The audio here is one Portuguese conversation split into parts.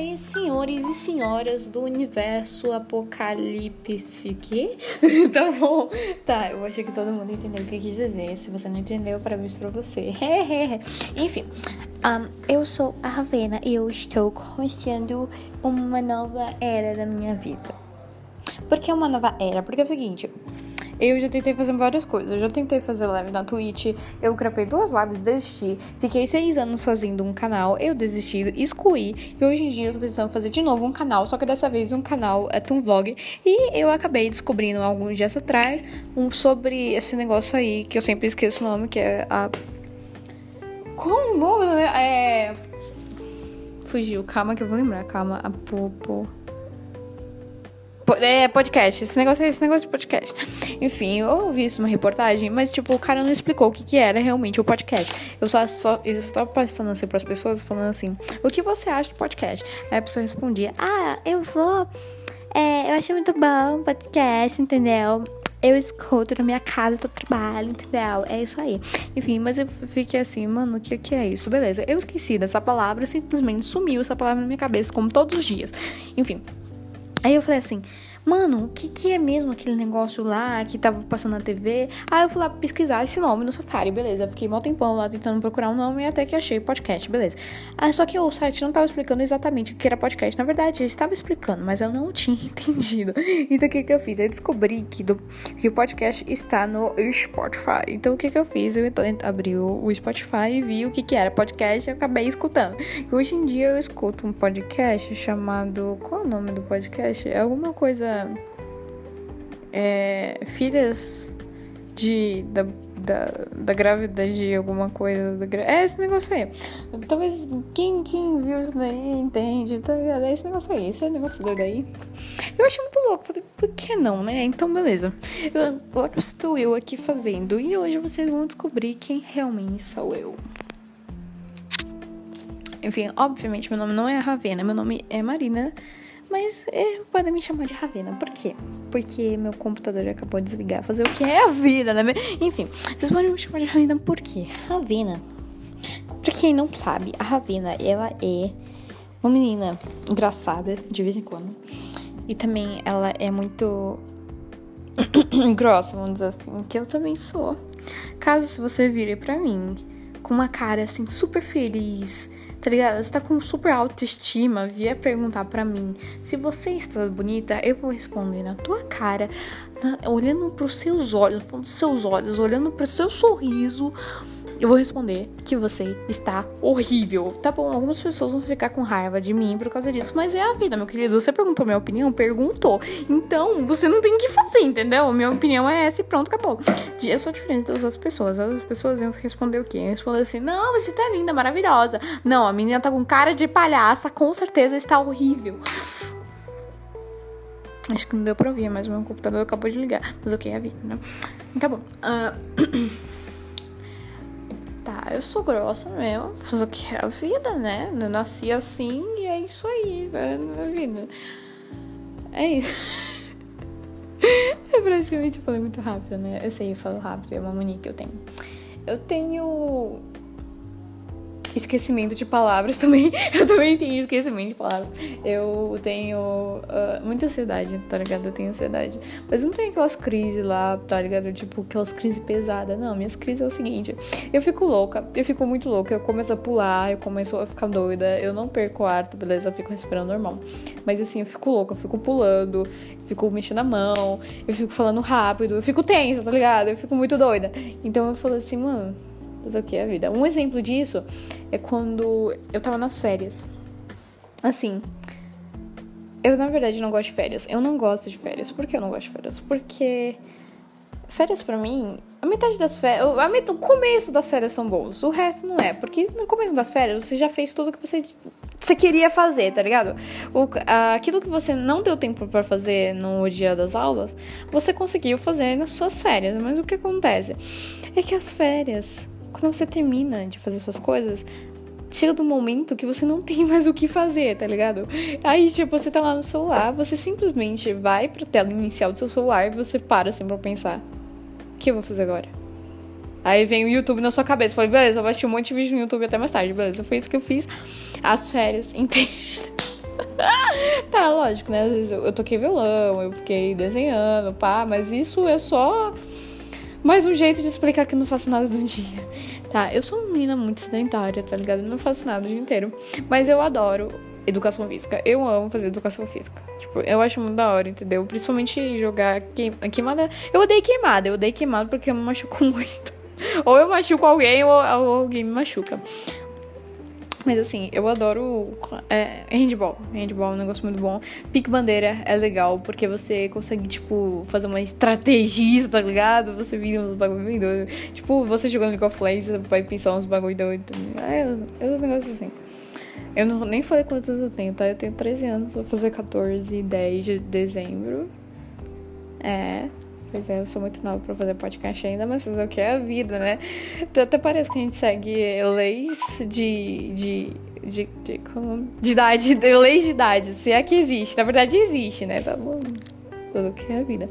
aí, senhores e senhoras do universo apocalipse. Que? tá bom. Tá, eu achei que todo mundo entendeu o que quis dizer. Se você não entendeu, parabéns pra você. Enfim, um, eu sou a Ravena e eu estou começando uma nova era da minha vida. Por que uma nova era? Porque é o seguinte. Eu já tentei fazer várias coisas. Eu já tentei fazer live na Twitch. Eu gravei duas lives, desisti. Fiquei seis anos fazendo um canal. Eu desisti, excluí. E hoje em dia eu tô tentando fazer de novo um canal. Só que dessa vez um canal é um vlog. E eu acabei descobrindo alguns dias atrás um sobre esse negócio aí que eu sempre esqueço o nome, que é a. Como o nome? Né? É. Fugiu. Calma que eu vou lembrar. Calma. A Popo. É, podcast. Esse negócio, esse negócio de podcast. Enfim, eu ouvi isso numa reportagem, mas, tipo, o cara não explicou o que, que era realmente o podcast. Eu só, só eu estava passando assim pras pessoas, falando assim: o que você acha do podcast? Aí a pessoa respondia: ah, eu vou. É, eu achei muito bom podcast, entendeu? Eu escuto na minha casa do trabalho, entendeu? É isso aí. Enfim, mas eu fiquei assim, mano, o que, que é isso? Beleza, eu esqueci dessa palavra, simplesmente sumiu essa palavra na minha cabeça, como todos os dias. Enfim. Aí eu falei assim, mano, o que, que é mesmo aquele negócio lá que tava passando na TV? Aí eu fui lá pesquisar esse nome no Safari, beleza. Eu fiquei mó tempão lá tentando procurar um nome e até que achei podcast, beleza. Ah, só que o site não tava explicando exatamente o que era podcast. Na verdade, ele estava explicando, mas eu não tinha entendido. Então o que que eu fiz? Eu descobri que, do, que o podcast está no Spotify. Então o que que eu fiz? Eu abri o, o Spotify e vi o que que era podcast e acabei escutando. Hoje em dia eu escuto um podcast chamado. Qual é o nome do podcast? É alguma coisa é, filhas de da, da, da gravidez de alguma coisa. Da, é esse negócio aí. Talvez quem, quem viu isso daí entende, tá ligado? É esse negócio aí, esse negócio daí. Eu achei muito louco. Falei, por que não, né? Então, beleza. Eu, agora estou eu aqui fazendo. E hoje vocês vão descobrir quem realmente sou eu. Enfim, obviamente meu nome não é Ravena, meu nome é Marina. Mas é, podem me chamar de Ravena. Por quê? Porque meu computador acabou de desligar. Fazer o que é a vida, né? Enfim, vocês podem me chamar de Ravena por quê? Ravena. Pra quem não sabe, a Ravena, ela é uma menina engraçada de vez em quando. E também ela é muito grossa, vamos dizer assim, que eu também sou. Caso você vire pra mim com uma cara assim super feliz, tá ligado? Você tá com super autoestima, vier perguntar para mim se você está bonita, eu vou responder na tua cara, na, olhando pros seus olhos, no fundo dos seus olhos, olhando pro seu sorriso, eu vou responder que você está horrível. Tá bom, algumas pessoas vão ficar com raiva de mim por causa disso, mas é a vida, meu querido. Você perguntou minha opinião? Perguntou. Então, você não tem que fazer, entendeu? Minha opinião é essa e pronto, acabou. Eu sou diferente das outras pessoas. As outras pessoas iam responder o quê? Iam responder assim: não, você tá linda, maravilhosa. Não, a menina tá com cara de palhaça, com certeza está horrível. Acho que não deu pra ouvir, mas o meu computador acabou de ligar. Mas ok, é a vida, né? Tá bom. Uh... eu sou grossa mesmo, fazer o que é a vida, né? Eu nasci assim e é isso aí, é a vida. É isso. eu praticamente falei muito rápido, né? Eu sei, eu falo rápido, é uma mania que eu tenho. Eu tenho esquecimento de palavras também. Eu também tenho esquecimento de palavras. Eu tenho uh, muita ansiedade, tá ligado? Eu tenho ansiedade. Mas não tem aquelas crises lá, tá ligado? Tipo, aquelas crises pesadas. Não, minhas crises é o seguinte: eu fico louca, eu fico muito louca. Eu começo a pular, eu começo a ficar doida. Eu não perco o ar, tá, beleza? Eu fico respirando normal. Mas assim, eu fico louca, eu fico pulando, fico mexendo a mão, eu fico falando rápido, eu fico tensa, tá ligado? Eu fico muito doida. Então eu falo assim, mano mas o que é a vida? Um exemplo disso é quando eu tava nas férias. Assim, eu na verdade não gosto de férias. Eu não gosto de férias. Por que eu não gosto de férias? Porque férias para mim, a metade das férias, a o começo das férias são bons, o resto não é, porque no começo das férias você já fez tudo que você, você queria fazer, tá ligado? O, aquilo que você não deu tempo para fazer no dia das aulas, você conseguiu fazer nas suas férias, mas o que acontece é que as férias quando você termina de fazer suas coisas, chega do momento que você não tem mais o que fazer, tá ligado? Aí, tipo, você tá lá no celular, você simplesmente vai pra tela inicial do seu celular e você para assim pra pensar: o que eu vou fazer agora? Aí vem o YouTube na sua cabeça. Falei, beleza, eu vou assistir um monte de vídeo no YouTube até mais tarde, beleza. Foi isso que eu fiz as férias inteiras. tá, lógico, né? Às vezes eu, eu toquei violão, eu fiquei desenhando, pá, mas isso é só mais um jeito de explicar que eu não faço nada do dia. Tá, eu sou uma menina muito sedentária, tá ligado? Eu não faço nada o dia inteiro. Mas eu adoro educação física. Eu amo fazer educação física. Tipo, eu acho muito da hora, entendeu? Principalmente jogar queim... queimada. Eu odeio queimada, eu odeio queimada porque eu me machuco muito. ou eu machuco alguém ou alguém me machuca. Mas assim, eu adoro é, handball. Handball é um negócio muito bom. Pique bandeira é legal, porque você consegue, tipo, fazer uma estratégia, tá ligado? Você vira uns bagulho bem doido. Tipo, você jogando League of Legends, você vai pensar uns bagulho doido. É, é uns negócios assim. Eu não, nem falei quantos anos eu tenho, tá? Eu tenho 13 anos, vou fazer 14, 10 de dezembro. É. Pois é, eu sou muito nova pra fazer podcast ainda, mas fazer o que é a vida, né? Então, até parece que a gente segue leis de. de. de. de, como, de idade. De, leis de idade, se é que existe. Na verdade, existe, né? Tá bom. Fazer o que é a vida.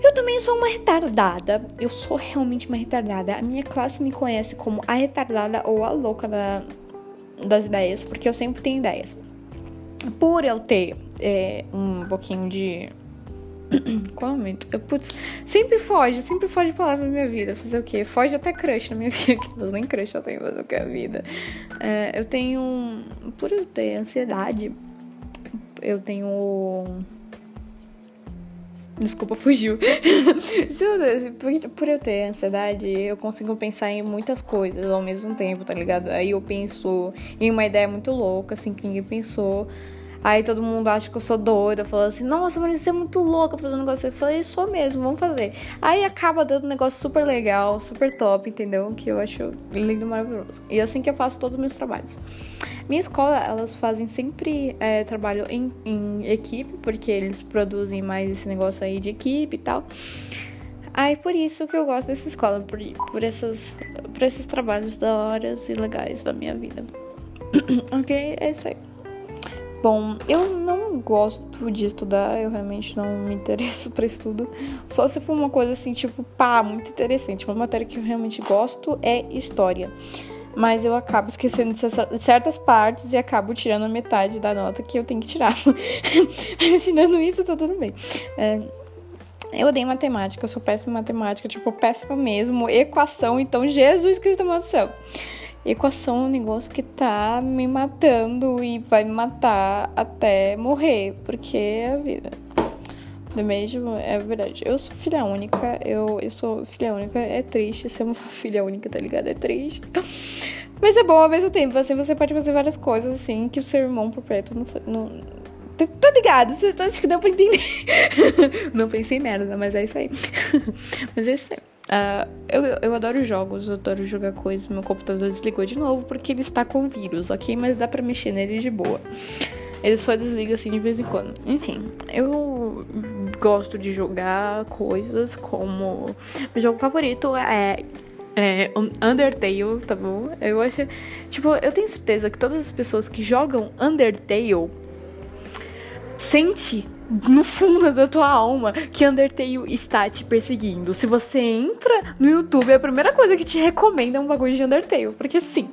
Eu também sou uma retardada. Eu sou realmente uma retardada. A minha classe me conhece como a retardada ou a louca da, das ideias, porque eu sempre tenho ideias. Por eu ter é, um pouquinho de qual momento? Eu, putz, sempre foge, sempre foge palavra na minha vida. Fazer o quê? Foge até crush na minha vida. Que nem crush eu tenho, fazer o que é a vida. É, eu tenho. Por eu ter ansiedade, eu tenho. Desculpa, fugiu. por eu ter ansiedade, eu consigo pensar em muitas coisas ao mesmo tempo, tá ligado? Aí eu penso em uma ideia muito louca, assim, que ninguém pensou. Aí todo mundo acha que eu sou doida, falando assim, nossa, mas você é muito louca fazendo um negócio. Eu falei, sou mesmo, vamos fazer. Aí acaba dando um negócio super legal, super top, entendeu? Que eu acho lindo maravilhoso. E é assim que eu faço todos os meus trabalhos. Minha escola, elas fazem sempre é, trabalho em, em equipe, porque eles produzem mais esse negócio aí de equipe e tal. Aí por isso que eu gosto dessa escola, por, por, essas, por esses trabalhos da horas e legais da minha vida. ok? É isso aí. Bom, eu não gosto de estudar, eu realmente não me interesso para estudo. Só se for uma coisa assim, tipo, pá, muito interessante. Uma matéria que eu realmente gosto é história. Mas eu acabo esquecendo certas partes e acabo tirando metade da nota que eu tenho que tirar. Mas tirando isso, tá tudo bem. É, eu odeio matemática, eu sou péssima em matemática, tipo, péssima mesmo. Equação, então, Jesus Cristo do céu equação é um negócio que tá me matando e vai me matar até morrer, porque é a vida. Do mesmo, é verdade. Eu sou filha única, eu, eu sou filha única, é triste ser uma filha única, tá ligado? É triste. Mas é bom ao mesmo tempo, assim, você pode fazer várias coisas, assim, que o seu irmão por perto não, não Tô ligado, você acho que deu pra entender. não pensei em merda, mas é isso aí. mas é isso aí. Uh, eu, eu adoro jogos, eu adoro jogar coisas. Meu computador desligou de novo porque ele está com vírus, ok? Mas dá pra mexer nele de boa. Ele só desliga assim de vez em quando. Enfim, eu gosto de jogar coisas como. Meu jogo favorito é é, Undertale, tá bom? Eu acho. Tipo, eu tenho certeza que todas as pessoas que jogam Undertale sente no fundo da tua alma que Undertale está te perseguindo. Se você entra no YouTube, a primeira coisa que te recomenda é um bagulho de Undertale. Porque sim,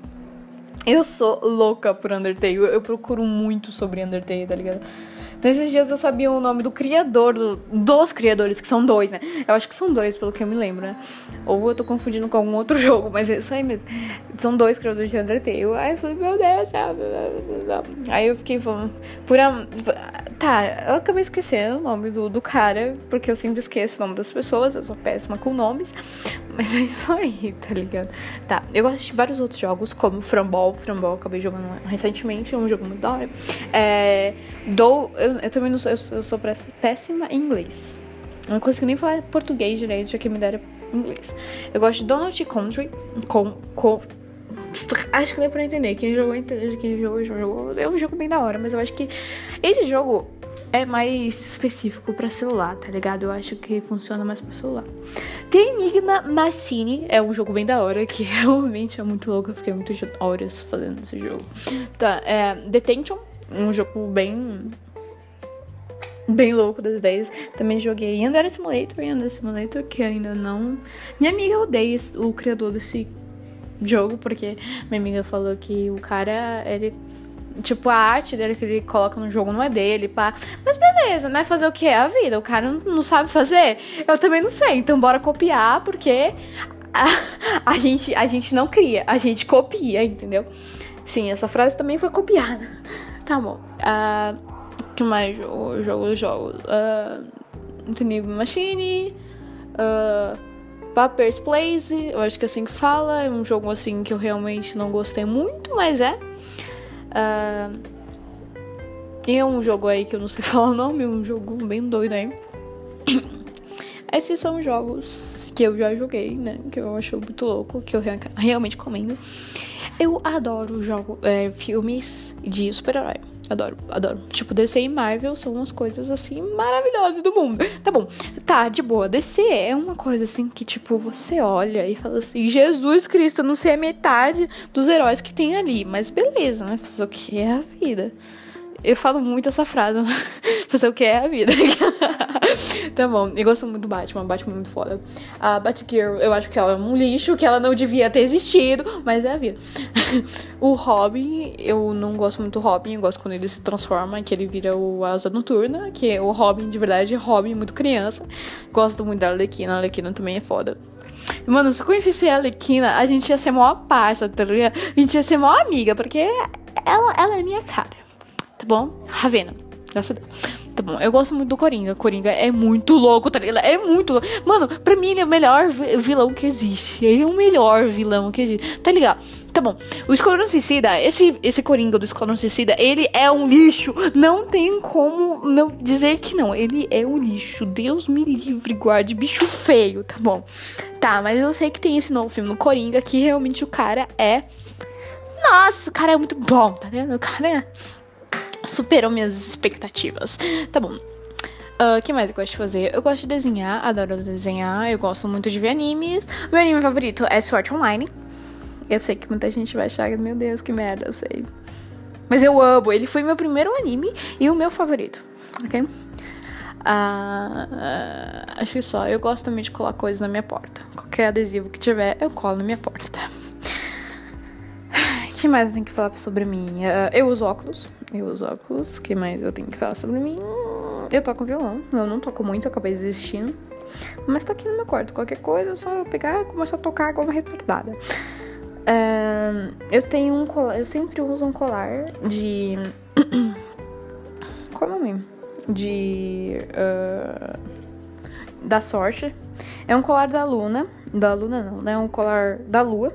eu sou louca por Undertale. Eu procuro muito sobre Undertale, tá ligado? Nesses dias eu sabia o nome do criador, do, dos criadores, que são dois, né? Eu acho que são dois, pelo que eu me lembro, né? Ou eu tô confundindo com algum outro jogo, mas é isso aí mesmo. São dois criadores de Undertale. Aí eu falei, meu Deus, aí eu fiquei falando, por a... Tá, eu acabei esquecendo o nome do, do cara, porque eu sempre esqueço o nome das pessoas, eu sou péssima com nomes. Mas é isso aí, tá ligado? Tá, eu gosto de vários outros jogos, como. Framball eu acabei jogando recentemente, é um jogo muito da hora. É, dou, eu, eu também não sou, eu, eu sou péssima em inglês. Eu não consigo nem falar português direito, já que me deram inglês. Eu gosto de Donut Country, com, com Acho que deu pra entender. Quem jogou. Quem jogou, jogou. É um jogo bem da hora, mas eu acho que esse jogo é mais específico para celular, tá ligado? Eu acho que funciona mais para celular. Tem Enigma Machine, é um jogo bem da hora, que realmente é muito louco. Eu fiquei muitas horas fazendo esse jogo. Tá, é Detention, um jogo bem bem louco das ideias. Também joguei Andar Simulator e Andar Simulator, que ainda não. Minha amiga odeia o criador desse jogo, porque minha amiga falou que o cara, ele tipo, a arte dele que ele coloca no jogo não é dele, pá. Mas beleza, né? Fazer o que? É a vida. O cara não, sabe fazer. Eu também não sei. Então bora copiar, porque a, a, gente, a gente não cria, a gente copia, entendeu? Sim, essa frase também foi copiada. Tá bom. Uh, que mais jogo? Jogo, jogo. Uh, Machine. Uh, Papers, Place, eu acho que é assim que fala. É um jogo assim que eu realmente não gostei muito, mas é. Uh, e é um jogo aí que eu não sei falar o nome, um jogo bem doido aí. Esses são jogos que eu já joguei, né? Que eu acho muito louco, que eu realmente comendo. Eu adoro jogo, é, filmes de super-herói. Adoro, adoro. Tipo, DC e Marvel são umas coisas assim maravilhosas do mundo. Tá bom, tá, de boa. DC é uma coisa assim que, tipo, você olha e fala assim: Jesus Cristo, não sei a metade dos heróis que tem ali. Mas beleza, né? Fazer o que é a vida. Eu falo muito essa frase. Fazer o que é a vida. tá bom. Eu gosto muito do Batman. Batman é muito foda. A Batgirl, eu acho que ela é um lixo, que ela não devia ter existido, mas é a vida. o Robin, eu não gosto muito do Robin. Eu gosto quando ele se transforma, que ele vira o Asa Noturna, que é o Robin, de verdade, Robin muito criança. Gosto muito da Arlequina. A Arlequina também é foda. Mano, se eu conhecesse a Arlequina, a gente ia ser mó parça, tá ligado? A gente ia ser mó amiga, porque ela, ela é minha cara tá bom? Ravena. Graças a Deus. Tá bom, eu gosto muito do Coringa. Coringa é muito louco, tá ligado? É muito louco. Mano, pra mim ele é o melhor vilão que existe. Ele é o melhor vilão que existe. Tá ligado? Tá bom. O Esquadrão Suicida, esse, esse Coringa do Esquadrão Suicida, ele é um lixo. Não tem como não dizer que não. Ele é um lixo. Deus me livre, guarde. Bicho feio, tá bom? Tá, mas eu sei que tem esse novo filme no Coringa que realmente o cara é. Nossa, o cara é muito bom, tá vendo? O cara é superou minhas expectativas. Tá bom. O uh, que mais eu gosto de fazer? Eu gosto de desenhar, adoro desenhar, eu gosto muito de ver animes. Meu anime favorito é Sword Online. Eu sei que muita gente vai achar, meu Deus, que merda, eu sei. Mas eu amo, ele foi meu primeiro anime e o meu favorito, ok? Uh, uh, acho que só. Eu gosto também de colar coisas na minha porta. Qualquer adesivo que tiver, eu colo na minha porta. O que mais eu tenho que falar sobre mim? eu uso óculos. Eu uso óculos. O que mais eu tenho que falar sobre mim? Eu toco violão. Eu não toco muito, eu acabei desistindo. Mas tá aqui no meu quarto. Qualquer coisa, é só pegar e começar a tocar como uma retardada. Eu tenho um colar. Eu sempre uso um colar de. Qual é o nome? De. Uh, da sorte. É um colar da Luna. Da Luna não, né? É um colar da Lua.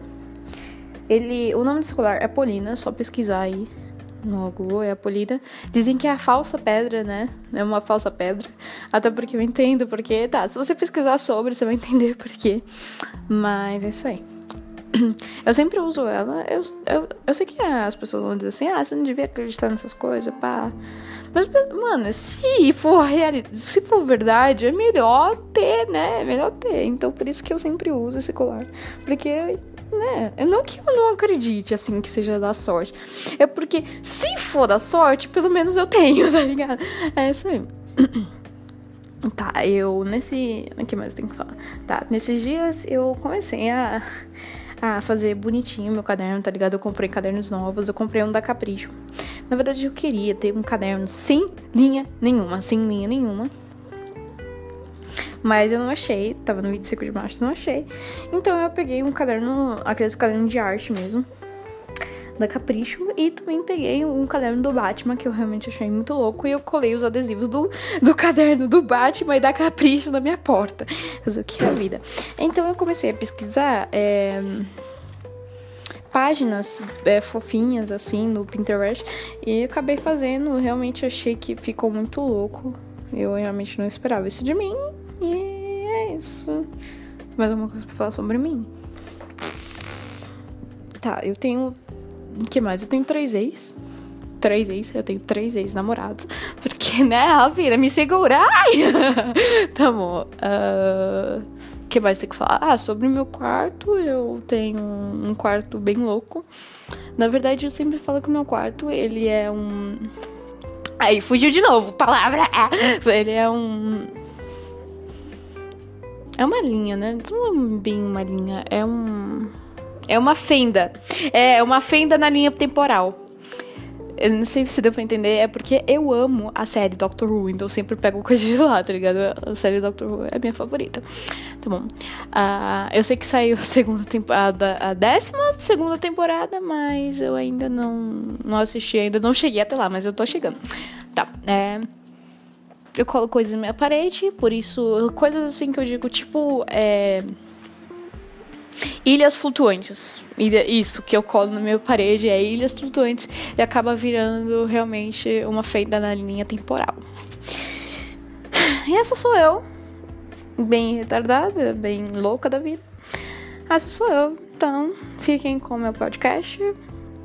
Ele. O nome desse colar é Polina, só pesquisar aí no Google, é a polida. Dizem que é a falsa pedra, né? É uma falsa pedra. Até porque eu entendo, porque, tá, se você pesquisar sobre, você vai entender por quê. Mas é isso aí. Eu sempre uso ela. Eu, eu, eu sei que as pessoas vão dizer assim, ah, você não devia acreditar nessas coisas, pá. Mas, mano, se for realidade, se for verdade, é melhor ter, né? É melhor ter. Então, por isso que eu sempre uso esse colar. Porque né? Eu não que eu não acredite, assim, que seja da sorte. É porque, se for da sorte, pelo menos eu tenho, tá ligado? É isso aí. Tá, eu nesse. O que mais eu tenho que falar? Tá, nesses dias eu comecei a, a fazer bonitinho meu caderno, tá ligado? Eu comprei cadernos novos, eu comprei um da Capricho. Na verdade, eu queria ter um caderno sem linha nenhuma, sem linha nenhuma. Mas eu não achei, tava no 25 de março, não achei. Então eu peguei um caderno, aqueles cadernos de arte mesmo, da Capricho, e também peguei um caderno do Batman, que eu realmente achei muito louco, e eu colei os adesivos do, do caderno do Batman e da Capricho na minha porta. Fazer o que é a vida. Então eu comecei a pesquisar. É páginas é, fofinhas assim no Pinterest e acabei fazendo. Realmente achei que ficou muito louco. Eu realmente não esperava isso de mim, e é isso. Mais alguma coisa pra falar sobre mim? Tá, eu tenho. O que mais? Eu tenho três ex. Três ex, eu tenho três ex-namorados. Porque, né, a vida me segura. Ai! tá bom. Uh, o que mais tem que falar? Ah, sobre o meu quarto, eu tenho um quarto bem louco. Na verdade, eu sempre falo que o meu quarto, ele é um. Aí, fugiu de novo, palavra! Ele é um é uma linha, né? Não é bem uma linha, é um. É uma fenda. É uma fenda na linha temporal. eu não sei se deu pra entender, é porque eu amo a série Doctor Who, então eu sempre pego coisa de lá, tá ligado? A série Doctor Who é a minha favorita. Tá bom. Uh, eu sei que saiu a segunda temporada, a décima segunda temporada, mas eu ainda não, não assisti, ainda não cheguei até lá, mas eu tô chegando. Tá, é. Eu colo coisas na minha parede, por isso, coisas assim que eu digo, tipo, é Ilhas flutuantes. Isso, que eu colo na minha parede é ilhas flutuantes e acaba virando realmente uma feita na linha temporal. E essa sou eu. Bem retardada, bem louca da vida. Essa sou eu. Então, fiquem com o meu podcast.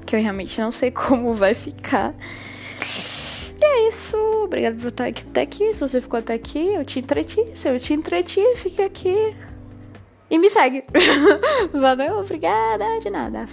Que eu realmente não sei como vai ficar. E é isso. Obrigada por estar até aqui. Se você ficou até aqui, eu te entreti. Se eu te entreti, fique aqui. E me segue. Valeu, obrigada, de nada.